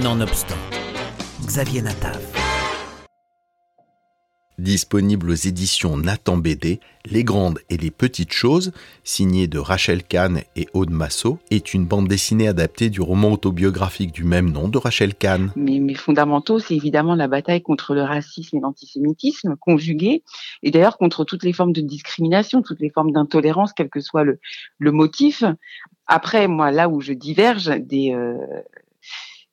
Nonobstant, Xavier Natav. Disponible aux éditions Nathan BD, Les grandes et les petites choses, signée de Rachel Kahn et Aude Massot, est une bande dessinée adaptée du roman autobiographique du même nom de Rachel Kahn. Mais mes fondamentaux, c'est évidemment la bataille contre le racisme et l'antisémitisme conjugués, et d'ailleurs contre toutes les formes de discrimination, toutes les formes d'intolérance, quel que soit le, le motif. Après, moi, là où je diverge des, euh,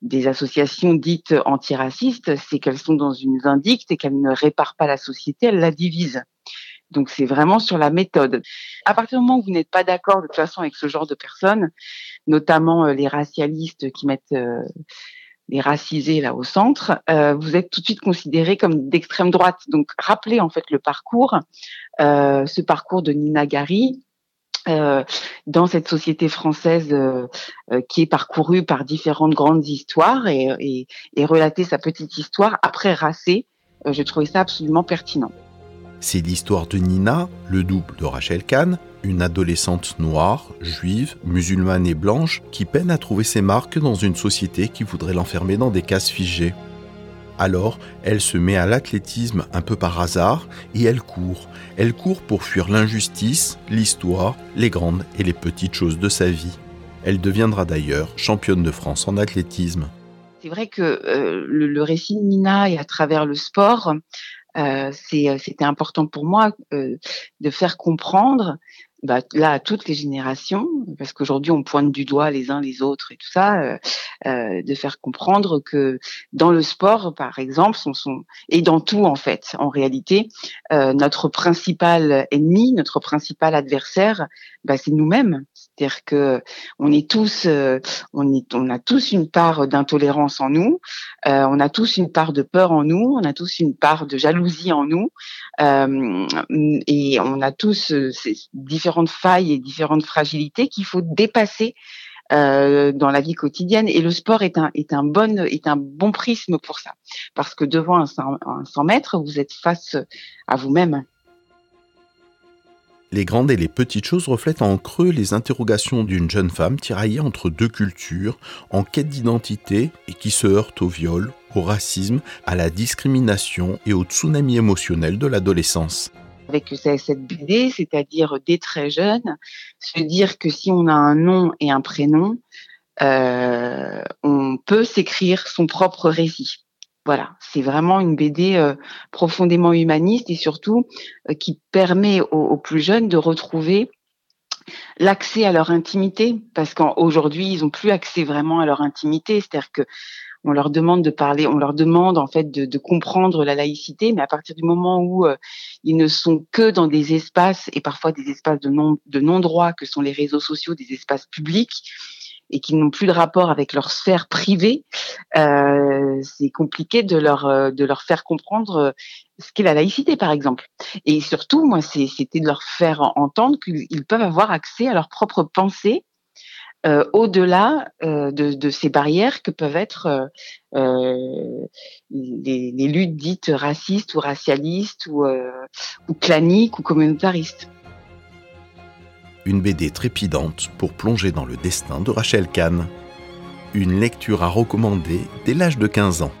des associations dites antiracistes, c'est qu'elles sont dans une vindicte et qu'elles ne réparent pas la société, elles la divisent. Donc c'est vraiment sur la méthode. À partir du moment où vous n'êtes pas d'accord de toute façon avec ce genre de personnes, notamment euh, les racialistes qui mettent euh, les racisés là au centre, euh, vous êtes tout de suite considéré comme d'extrême droite. Donc rappelez en fait le parcours, ce parcours de Nina Gary, euh, dans cette société française euh, euh, qui est parcourue par différentes grandes histoires et, et, et relater sa petite histoire après Racé, je trouvais ça absolument pertinent. C'est l'histoire de Nina, le double de Rachel Kahn, une adolescente noire, juive, musulmane et blanche qui peine à trouver ses marques dans une société qui voudrait l'enfermer dans des cases figées. Alors, elle se met à l'athlétisme un peu par hasard et elle court. Elle court pour fuir l'injustice, l'histoire, les grandes et les petites choses de sa vie. Elle deviendra d'ailleurs championne de France en athlétisme. C'est vrai que euh, le, récit de Nina et à travers le sport, euh, c'était important pour moi euh, de faire comprendre bah, là à toutes les générations, parce qu'aujourd'hui on pointe du doigt les uns les autres et tout ça, euh, euh, de faire comprendre que dans le sport, par exemple, sont, sont, et dans tout en fait, en réalité, euh, notre principal ennemi, notre principal adversaire, bah, c'est nous-mêmes. C'est-à-dire que on est tous, euh, on est, on a tous une part d'intolérance en nous, euh, on a tous une part de peur en nous, on a tous une part de jalousie en nous, euh, et on a tous ces différentes failles et différentes fragilités qu'il faut dépasser euh, dans la vie quotidienne. Et le sport est un, est un, bon, est un bon prisme pour ça. Parce que devant un 100, un 100 mètres, vous êtes face à vous-même. Les grandes et les petites choses reflètent en creux les interrogations d'une jeune femme tiraillée entre deux cultures, en quête d'identité et qui se heurte au viol, au racisme, à la discrimination et au tsunami émotionnel de l'adolescence avec cette BD, c'est-à-dire dès très jeune, se dire que si on a un nom et un prénom, euh, on peut s'écrire son propre récit. Voilà, c'est vraiment une BD euh, profondément humaniste et surtout euh, qui permet aux, plus jeunes de retrouver l'accès à leur intimité, parce qu'aujourd'hui ils n'ont plus accès vraiment à leur intimité, c'est-à-dire que on leur demande de parler, on leur demande en fait de, comprendre la laïcité, mais à partir du moment où euh, ils ne sont que dans des espaces et parfois des espaces de non de non droit que sont les réseaux sociaux, des espaces publics et qui n'ont plus de rapport avec leur sphère privée, euh, c'est compliqué de leur euh, de leur faire comprendre ce qu'est la laïcité, par exemple. Et surtout, moi, c'était de leur faire entendre qu'ils peuvent avoir accès à leur propre pensée euh, au-delà euh, de, ces barrières que peuvent être euh, les, luttes dites racistes ou racialistes ou, ou claniques ou communautaristes. Une BD trépidante pour plonger dans le destin de Rachel Kahn. Une lecture à recommander dès l'âge de 15 ans.